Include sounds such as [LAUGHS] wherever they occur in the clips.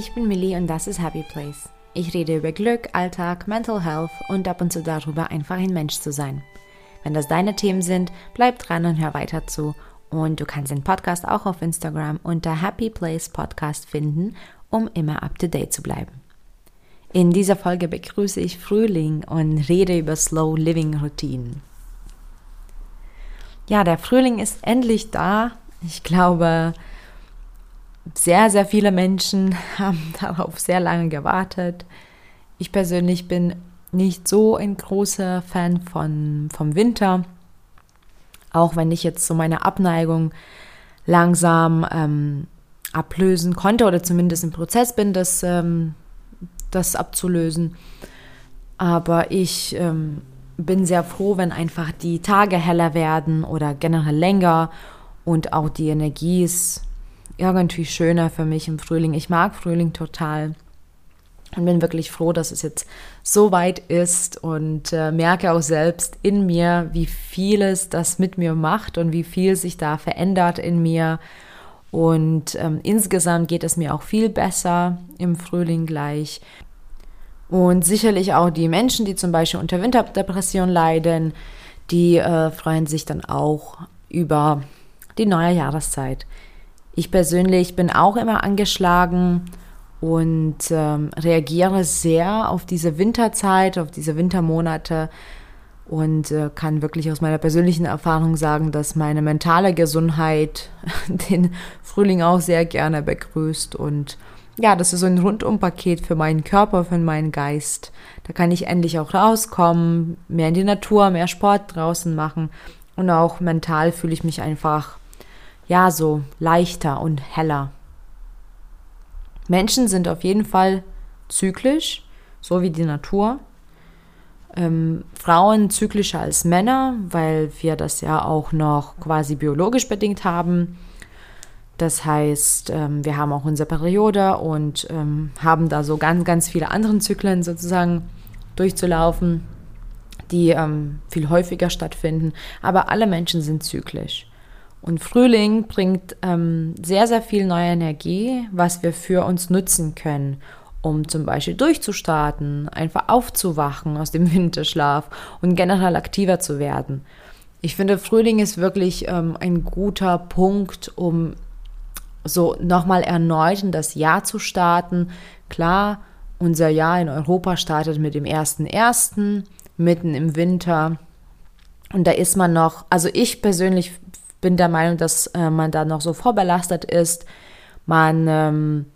ich bin Millie und das ist Happy Place. Ich rede über Glück, Alltag, Mental Health und ab und zu darüber, einfach ein Mensch zu sein. Wenn das deine Themen sind, bleib dran und hör weiter zu. Und du kannst den Podcast auch auf Instagram unter Happy Place Podcast finden, um immer up to date zu bleiben. In dieser Folge begrüße ich Frühling und rede über Slow Living Routinen. Ja, der Frühling ist endlich da. Ich glaube, sehr, sehr viele Menschen [LAUGHS] haben darauf sehr lange gewartet. Ich persönlich bin nicht so ein großer Fan von, vom Winter, auch wenn ich jetzt so meine Abneigung langsam ähm, ablösen konnte oder zumindest im Prozess bin, das, ähm, das abzulösen. Aber ich ähm, bin sehr froh, wenn einfach die Tage heller werden oder generell länger und auch die Energie ist irgendwie schöner für mich im Frühling. Ich mag Frühling total und bin wirklich froh, dass es jetzt so weit ist und äh, merke auch selbst in mir, wie vieles das mit mir macht und wie viel sich da verändert in mir. Und ähm, insgesamt geht es mir auch viel besser im Frühling gleich. Und sicherlich auch die Menschen, die zum Beispiel unter Winterdepression leiden, die äh, freuen sich dann auch über die neue Jahreszeit. Ich persönlich bin auch immer angeschlagen und ähm, reagiere sehr auf diese Winterzeit, auf diese Wintermonate und äh, kann wirklich aus meiner persönlichen Erfahrung sagen, dass meine mentale Gesundheit [LAUGHS] den Frühling auch sehr gerne begrüßt und ja, das ist so ein Rundumpaket für meinen Körper, für meinen Geist. Da kann ich endlich auch rauskommen, mehr in die Natur, mehr Sport draußen machen und auch mental fühle ich mich einfach ja, so leichter und heller. Menschen sind auf jeden Fall zyklisch, so wie die Natur. Ähm, Frauen zyklischer als Männer, weil wir das ja auch noch quasi biologisch bedingt haben. Das heißt, ähm, wir haben auch unsere Periode und ähm, haben da so ganz, ganz viele andere Zyklen sozusagen durchzulaufen, die ähm, viel häufiger stattfinden. Aber alle Menschen sind zyklisch. Und Frühling bringt ähm, sehr, sehr viel neue Energie, was wir für uns nutzen können, um zum Beispiel durchzustarten, einfach aufzuwachen aus dem [LAUGHS] Winterschlaf und generell aktiver zu werden. Ich finde, Frühling ist wirklich ähm, ein guter Punkt, um so nochmal erneut in das Jahr zu starten. Klar, unser Jahr in Europa startet mit dem 1.1., mitten im Winter. Und da ist man noch, also ich persönlich bin der Meinung, dass äh, man da noch so vorbelastet ist. Man ähm,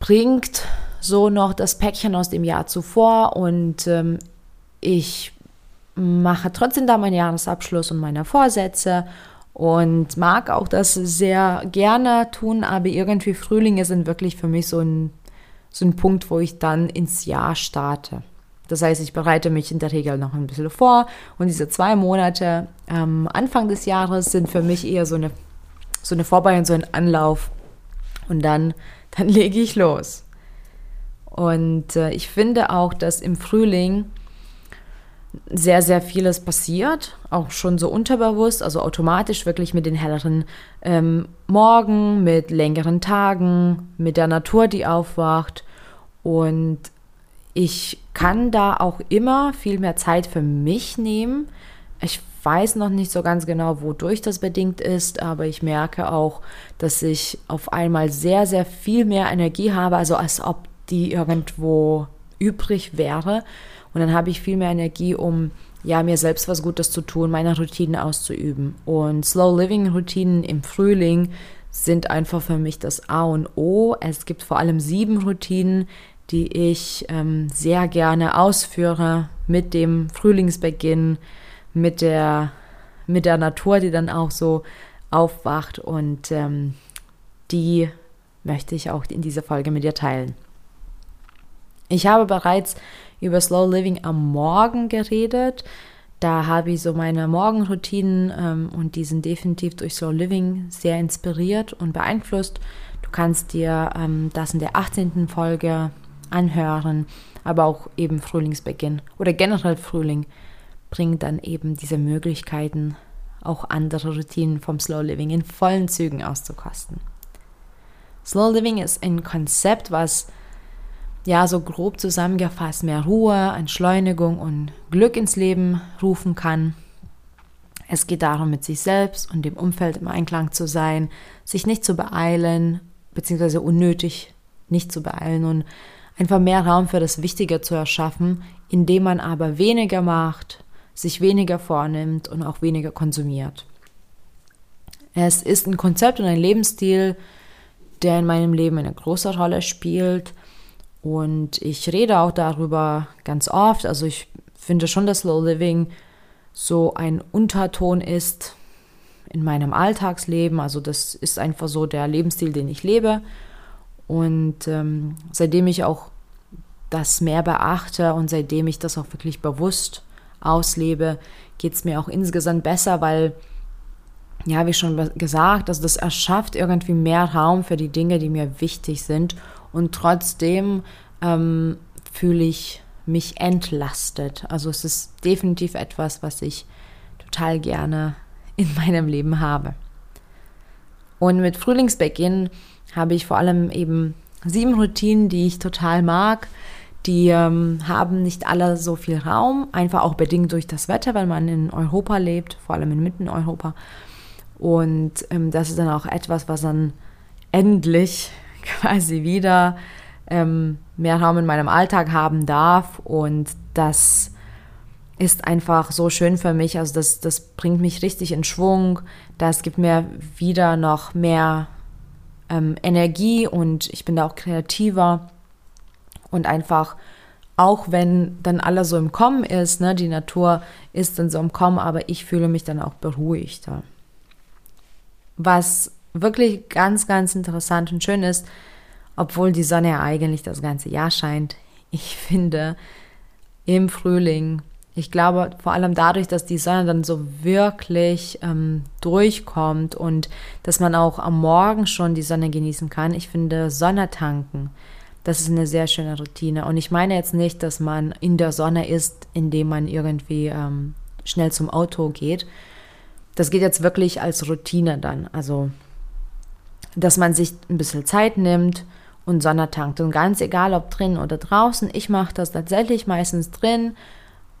bringt so noch das Päckchen aus dem Jahr zuvor und ähm, ich mache trotzdem da meinen Jahresabschluss und meine Vorsätze und mag auch das sehr gerne tun, aber irgendwie Frühlinge sind wirklich für mich so ein, so ein Punkt, wo ich dann ins Jahr starte. Das heißt, ich bereite mich in der Regel noch ein bisschen vor und diese zwei Monate am ähm, Anfang des Jahres sind für mich eher so eine, so eine Vorbereitung, so ein Anlauf und dann, [LAUGHS] dann lege ich los. Und äh, ich finde auch, dass im Frühling sehr, sehr vieles passiert, auch schon so unterbewusst, also automatisch wirklich mit den helleren ähm, Morgen, mit längeren Tagen, mit der Natur, die aufwacht. Und ich kann da auch immer viel mehr Zeit für mich nehmen. Ich weiß noch nicht so ganz genau, wodurch das bedingt ist, aber ich merke auch, dass ich auf einmal sehr, sehr viel mehr Energie habe, also als ob die irgendwo übrig wäre. Und dann habe ich viel mehr Energie, um ja, mir selbst was Gutes zu tun, meine Routinen auszuüben. Und Slow Living Routinen im Frühling sind einfach für mich das A und O. Es gibt vor allem sieben Routinen, die ich ähm, sehr gerne ausführe mit dem Frühlingsbeginn, mit der, mit der Natur, die dann auch so aufwacht und ähm, die möchte ich auch in dieser Folge mit dir teilen. Ich habe bereits über Slow Living am Morgen geredet. Da habe ich so meine Morgenroutinen ähm, und die sind definitiv durch Slow Living sehr inspiriert und beeinflusst. Du kannst dir ähm, das in der 18. Folge anhören, aber auch eben Frühlingsbeginn oder generell Frühling bringt dann eben diese Möglichkeiten, auch andere Routinen vom Slow Living in vollen Zügen auszukosten. Slow Living ist ein Konzept, was ja so grob zusammengefasst mehr Ruhe, Entschleunigung und Glück ins Leben rufen kann. Es geht darum, mit sich selbst und dem Umfeld im Einklang zu sein, sich nicht zu beeilen, beziehungsweise unnötig nicht zu beeilen und einfach mehr Raum für das Wichtige zu erschaffen, indem man aber weniger macht, sich weniger vornimmt und auch weniger konsumiert. Es ist ein Konzept und ein Lebensstil, der in meinem Leben eine große Rolle spielt. Und ich rede auch darüber ganz oft. Also ich finde schon, dass Slow Living so ein Unterton ist in meinem Alltagsleben. Also das ist einfach so der Lebensstil, den ich lebe. Und ähm, seitdem ich auch das mehr beachte und seitdem ich das auch wirklich bewusst auslebe, geht es mir auch insgesamt besser, weil ja, wie schon gesagt, also das erschafft irgendwie mehr Raum für die Dinge, die mir wichtig sind. Und trotzdem ähm, fühle ich mich entlastet. Also es ist definitiv etwas, was ich total gerne in meinem Leben habe. Und mit Frühlingsbeginn habe ich vor allem eben sieben Routinen, die ich total mag. Die ähm, haben nicht alle so viel Raum, einfach auch bedingt durch das Wetter, weil man in Europa lebt, vor allem in Mitteneuropa. Europa und ähm, das ist dann auch etwas, was dann endlich [LAUGHS] quasi wieder ähm, mehr Raum in meinem Alltag haben darf. Und das ist einfach so schön für mich. Also das, das bringt mich richtig in Schwung. Das gibt mir wieder noch mehr ähm, Energie und ich bin da auch kreativer. Und einfach, auch wenn dann alles so im Kommen ist, ne, die Natur ist dann so im Kommen, aber ich fühle mich dann auch beruhigter. Was wirklich ganz, ganz interessant und schön ist, obwohl die Sonne ja eigentlich das ganze Jahr scheint, ich [LAUGHS] finde im Frühling, ich glaube vor allem dadurch, dass die Sonne dann so wirklich ähm, durchkommt und dass man auch am Morgen schon die Sonne genießen kann, ich finde Sonne tanken, das ist eine sehr schöne Routine. Und ich meine jetzt nicht, dass man in der Sonne ist, indem man irgendwie ähm, schnell zum Auto geht, das geht jetzt wirklich als Routine dann. Also, dass man sich ein bisschen Zeit nimmt und Sonne tankt. Und ganz egal, ob drin oder draußen, ich mache das tatsächlich meistens drin.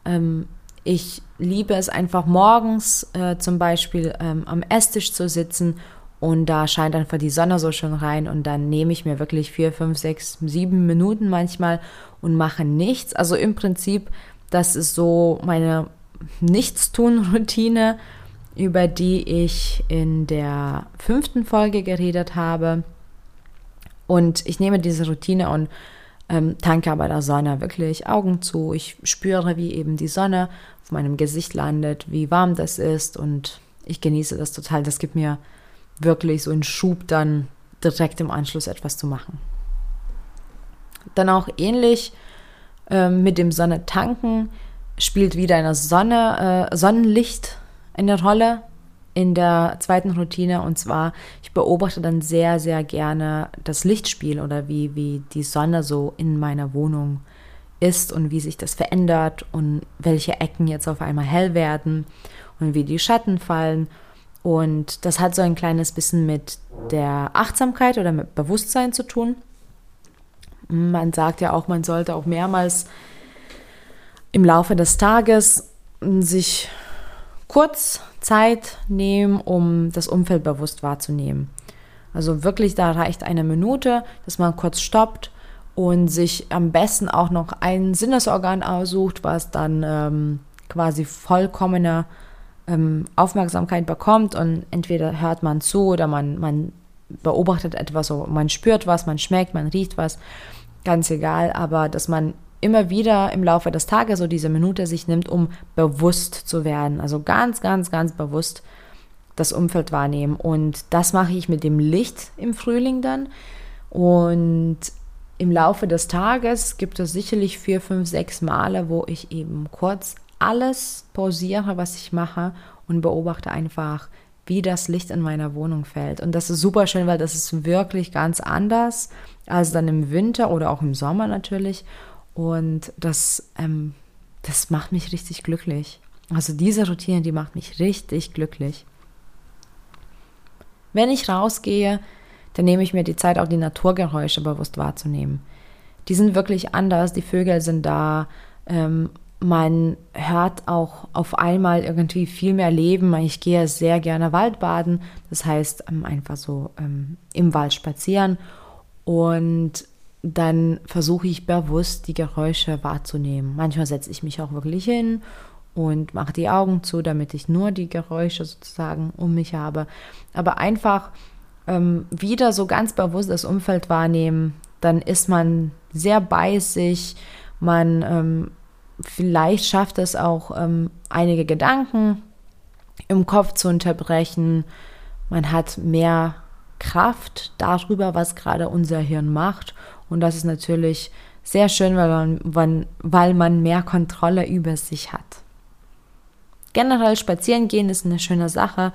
Ähm, ich liebe es einfach morgens äh, zum Beispiel ähm, am Esstisch zu sitzen und da scheint einfach die Sonne so schön rein und dann nehme ich mir wirklich vier, fünf, sechs, sieben Minuten manchmal und mache nichts. Also im Prinzip, das ist so meine Nichtstun-Routine über die ich in der fünften Folge geredet habe. Und ich nehme diese Routine und ähm, tanke bei der Sonne wirklich Augen zu. Ich spüre, wie eben die Sonne auf meinem Gesicht landet, wie warm das ist und ich genieße das total. Das gibt mir wirklich so einen Schub, dann direkt im Anschluss etwas zu machen. Dann auch ähnlich äh, mit dem Sonne tanken spielt wieder eine Sonne, äh, Sonnenlicht eine Rolle in der zweiten Routine und zwar, ich beobachte dann sehr, sehr gerne das Lichtspiel oder wie, wie die Sonne so in meiner Wohnung ist und wie sich das verändert und welche Ecken jetzt auf einmal hell werden und wie die Schatten fallen. Und das hat so ein kleines bisschen mit der Achtsamkeit oder mit Bewusstsein zu tun. Man sagt ja auch, man sollte auch mehrmals im Laufe des Tages sich kurz Zeit nehmen, um das Umfeld bewusst wahrzunehmen. Also wirklich, da reicht eine Minute, dass man kurz stoppt und sich am besten auch noch ein Sinnesorgan aussucht, was dann ähm, quasi vollkommene ähm, Aufmerksamkeit bekommt und entweder hört man zu oder man, man beobachtet etwas, man spürt was, man schmeckt, man riecht was, ganz egal, aber dass man immer wieder im Laufe des Tages so diese Minute sich nimmt, um bewusst zu werden. Also ganz, ganz, ganz bewusst das Umfeld wahrnehmen. Und das mache ich mit dem Licht im Frühling dann. Und im Laufe des Tages gibt es sicherlich vier, fünf, sechs Male, wo ich eben kurz alles pausiere, was ich mache und beobachte einfach, wie das Licht in meiner Wohnung fällt. Und das ist super schön, weil das ist wirklich ganz anders als dann im Winter oder auch im Sommer natürlich. Und das, ähm, das macht mich richtig glücklich. Also diese Routine, die macht mich richtig glücklich. Wenn ich rausgehe, dann nehme ich mir die Zeit, auch die Naturgeräusche bewusst wahrzunehmen. Die sind wirklich anders, die Vögel sind da, ähm, man hört auch auf einmal irgendwie viel mehr Leben. Ich gehe sehr gerne Waldbaden, das heißt ähm, einfach so ähm, im Wald spazieren und dann versuche ich bewusst die Geräusche wahrzunehmen. Manchmal setze ich mich auch wirklich hin und mache die Augen zu, damit ich nur die Geräusche sozusagen um mich habe. Aber einfach ähm, wieder so ganz bewusst das Umfeld wahrnehmen, dann ist man sehr bei sich, man ähm, vielleicht schafft es auch ähm, einige Gedanken im Kopf zu unterbrechen. Man hat mehr Kraft darüber, was gerade unser Hirn macht. Und das ist natürlich sehr schön, weil man, weil man mehr Kontrolle über sich hat. Generell spazieren gehen ist eine schöne Sache.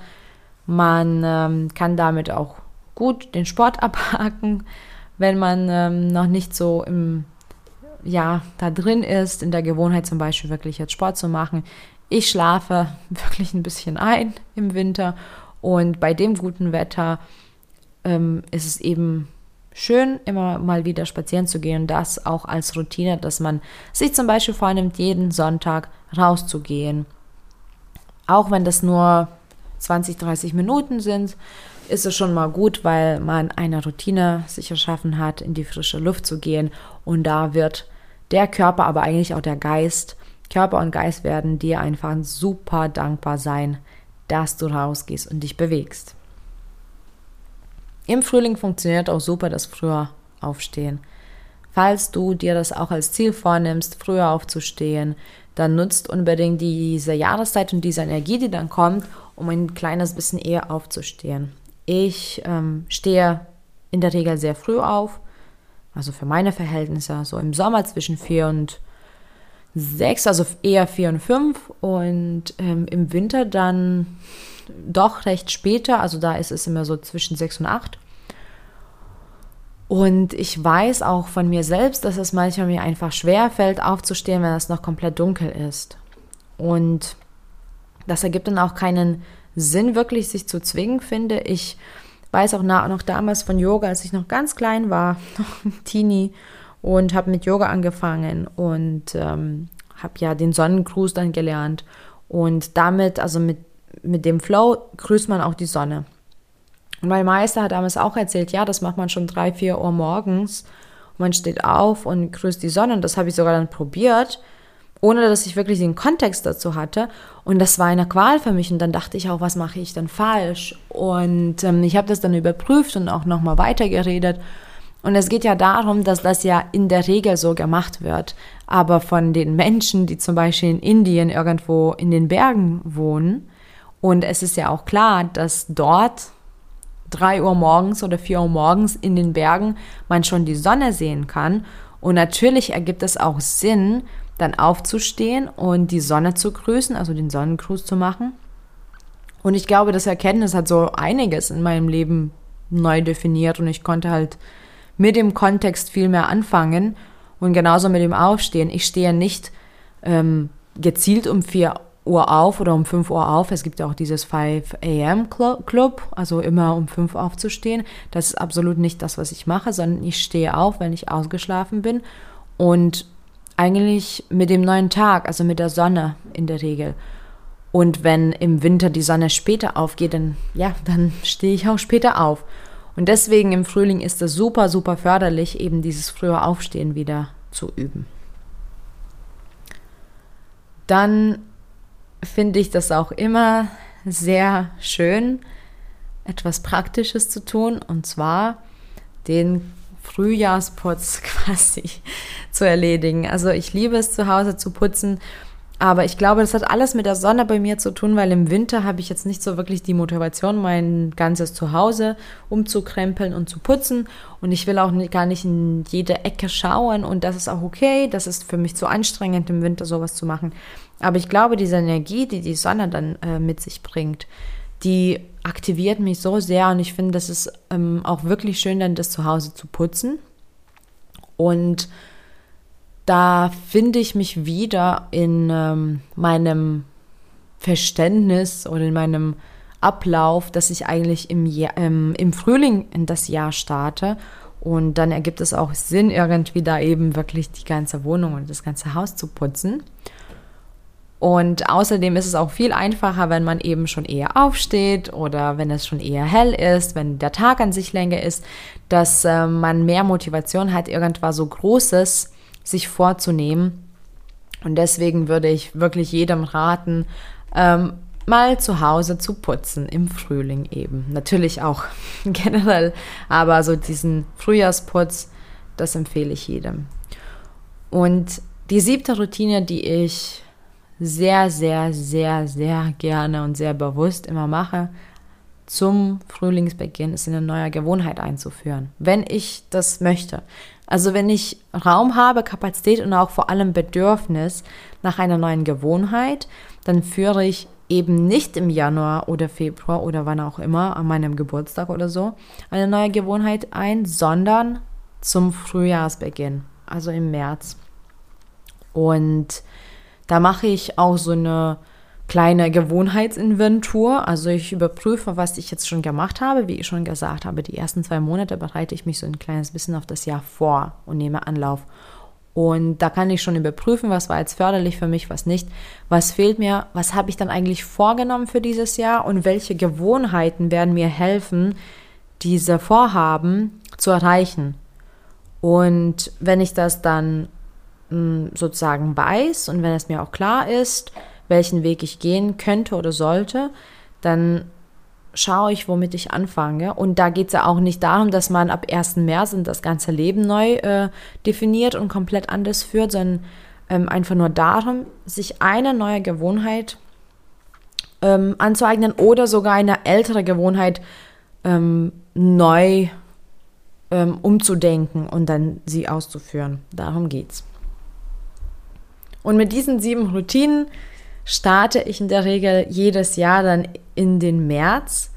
Man ähm, kann damit auch gut den Sport [LAUGHS] abhaken, wenn man ähm, noch nicht so im ja, da drin ist, in der Gewohnheit zum Beispiel wirklich jetzt Sport zu machen. Ich schlafe [LAUGHS] wirklich ein bisschen ein im Winter und bei dem guten Wetter ähm, ist es eben schön, immer mal wieder spazieren zu gehen. Das auch als Routine, dass man sich zum Beispiel vornimmt, jeden Sonntag rauszugehen. Auch wenn das nur 20, 30 Minuten sind, ist es schon mal gut, weil man eine Routine sich erschaffen hat, in die frische Luft zu gehen. Und da wird der Körper, aber eigentlich auch der Geist, Körper und Geist werden dir einfach super dankbar sein, dass du rausgehst und dich bewegst. Im Frühling funktioniert auch super das früher Aufstehen. Falls du dir das auch als Ziel vornimmst, früher aufzustehen, dann nutzt unbedingt diese Jahreszeit und diese Energie, die dann kommt, um ein kleines bisschen eher aufzustehen. Ich ähm, stehe in der Regel sehr früh auf, also für meine Verhältnisse, so im Sommer zwischen vier und sechs, also eher vier und fünf und ähm, im Winter dann doch recht später, also da ist es immer so zwischen sechs und acht. Und ich weiß auch von mir selbst, dass es manchmal mir einfach schwer fällt, aufzustehen, wenn es noch komplett dunkel ist. Und das ergibt dann auch keinen Sinn, wirklich sich zu zwingen, finde ich weiß auch noch damals von Yoga, als ich noch ganz klein war, [LAUGHS] noch ein Teenie und habe mit Yoga angefangen und ähm, habe ja den Sonnengruß dann gelernt und damit, also mit, mit dem Flow, grüßt man auch die Sonne. Und mein Meister hat damals auch erzählt, ja, das macht man schon drei, vier Uhr morgens. Und man steht auf und grüßt die Sonne. Und das habe ich sogar dann probiert ohne dass ich wirklich den Kontext dazu hatte. Und das war eine Qual für mich. Und dann dachte ich auch, was mache ich dann falsch? Und ähm, ich habe das dann überprüft und auch nochmal weitergeredet. Und es geht ja darum, dass das ja in der Regel so gemacht wird. Aber von den Menschen, die zum Beispiel in Indien irgendwo in den Bergen wohnen, und es ist ja auch klar, dass dort drei Uhr morgens oder vier Uhr morgens in den Bergen man schon die Sonne sehen kann. Und natürlich ergibt es auch Sinn, dann aufzustehen und die Sonne zu grüßen, also den Sonnengruß zu machen. Und ich glaube, das Erkenntnis hat so einiges in meinem Leben neu definiert und ich konnte halt mit dem Kontext viel mehr anfangen und genauso mit dem Aufstehen. Ich stehe nicht ähm, gezielt um 4 Uhr auf oder um 5 Uhr auf. Es gibt ja auch dieses 5 a.m. Club, also immer um 5 Uhr aufzustehen. Das ist absolut nicht das, was ich mache, sondern ich stehe auf, wenn ich ausgeschlafen bin und eigentlich mit dem neuen Tag, also mit der Sonne in der Regel. Und wenn im Winter die Sonne später aufgeht, dann ja, dann stehe ich auch später auf. Und deswegen im Frühling ist es super, super förderlich, eben dieses frühe Aufstehen wieder zu üben. Dann finde ich das auch immer sehr schön, etwas Praktisches zu tun, und zwar den Frühjahrsputz [LAUGHS] quasi zu erledigen. Also ich liebe es zu Hause zu putzen, aber ich glaube, das hat alles mit der Sonne bei mir zu tun, weil im Winter habe ich jetzt nicht so wirklich die Motivation, mein ganzes Zuhause umzukrempeln und zu putzen. Und ich will auch nicht, gar nicht in jede Ecke schauen. Und das ist auch okay. Das ist für mich zu anstrengend, im Winter sowas zu machen. Aber ich glaube, diese Energie, die die Sonne dann äh, mit sich bringt, die aktiviert mich so sehr und ich finde, das ist ähm, auch wirklich schön, dann das zu Hause zu putzen. Und da finde ich mich wieder in ähm, meinem Verständnis oder in meinem Ablauf, dass ich eigentlich im, Jahr, ähm, im Frühling in das Jahr starte. Und dann ergibt es auch Sinn, irgendwie da eben wirklich die ganze Wohnung und das ganze Haus zu putzen. Und außerdem ist es auch viel einfacher, wenn man eben schon eher aufsteht oder wenn es schon eher hell ist, wenn der Tag an sich länger ist, dass äh, man mehr Motivation hat, irgendwas so Großes sich vorzunehmen. Und deswegen würde ich wirklich jedem raten, ähm, mal zu Hause zu putzen, im Frühling eben. Natürlich auch [LAUGHS] generell, aber so diesen Frühjahrsputz, das empfehle ich jedem. Und die siebte Routine, die ich sehr, sehr, sehr, sehr gerne und sehr bewusst immer mache, zum Frühlingsbeginn ist eine neue Gewohnheit einzuführen, wenn ich das möchte. Also wenn ich Raum habe, Kapazität und auch vor allem Bedürfnis nach einer neuen Gewohnheit, dann führe ich eben nicht im Januar oder Februar oder wann auch immer, an meinem Geburtstag oder so, eine neue Gewohnheit ein, sondern zum Frühjahrsbeginn, also im März. Und da mache ich auch so eine kleine Gewohnheitsinventur. Also ich überprüfe, was ich jetzt schon gemacht habe. Wie ich schon gesagt habe, die ersten zwei Monate bereite ich mich so ein kleines bisschen auf das Jahr vor und nehme Anlauf. Und da kann ich schon überprüfen, was war jetzt förderlich für mich, was nicht, was fehlt mir, was habe ich dann eigentlich vorgenommen für dieses Jahr und welche Gewohnheiten werden mir helfen, diese Vorhaben zu erreichen. Und wenn ich das dann hm, sozusagen weiß und wenn es mir auch klar ist, welchen Weg ich gehen könnte oder sollte, dann schaue ich, womit ich anfange. Und da geht es ja auch nicht darum, dass man ab 1. März das ganze Leben neu äh, definiert und komplett anders führt, sondern ähm, einfach nur darum, sich eine neue Gewohnheit ähm, anzueignen oder sogar eine ältere Gewohnheit ähm, neu ähm, umzudenken und dann sie auszuführen. Darum geht's. Und mit diesen sieben Routinen starte ich in der Regel jedes Jahr dann in den März.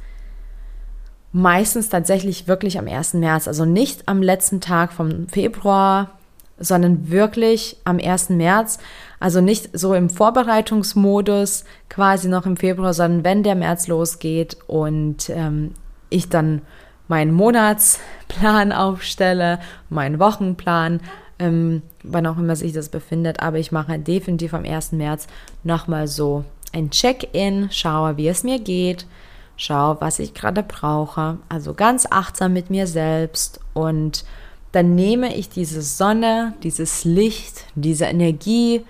Meistens tatsächlich wirklich am 1. März, also nicht am letzten Tag vom Februar, sondern wirklich am 1. März. Also nicht so im Vorbereitungsmodus quasi noch im Februar, sondern wenn der März losgeht und ähm, ich dann meinen Monatsplan [LAUGHS] aufstelle, meinen Wochenplan, ähm, wann auch immer sich das befindet. Aber ich mache definitiv am 1. März nochmal so ein Check-in, schaue, wie es mir geht, schaue, was ich gerade brauche. Also ganz achtsam mit mir selbst und dann nehme ich diese Sonne, dieses Licht, diese Energie,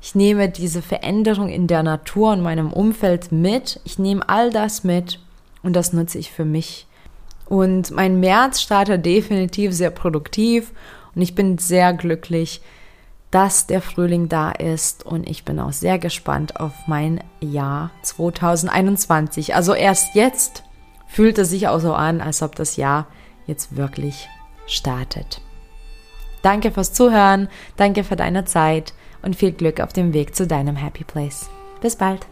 ich nehme diese Veränderung in der Natur und meinem Umfeld mit. Ich nehme all das mit und das nutze ich für mich. Und mein März startet definitiv sehr produktiv und ich bin sehr glücklich, dass der Frühling da ist und ich bin auch sehr gespannt auf mein Jahr 2021. Also erst jetzt fühlt es sich auch so an, als ob das Jahr jetzt wirklich startet. Danke fürs Zuhören, danke für deine Zeit und viel Glück auf dem Weg zu deinem Happy Place. Bis bald.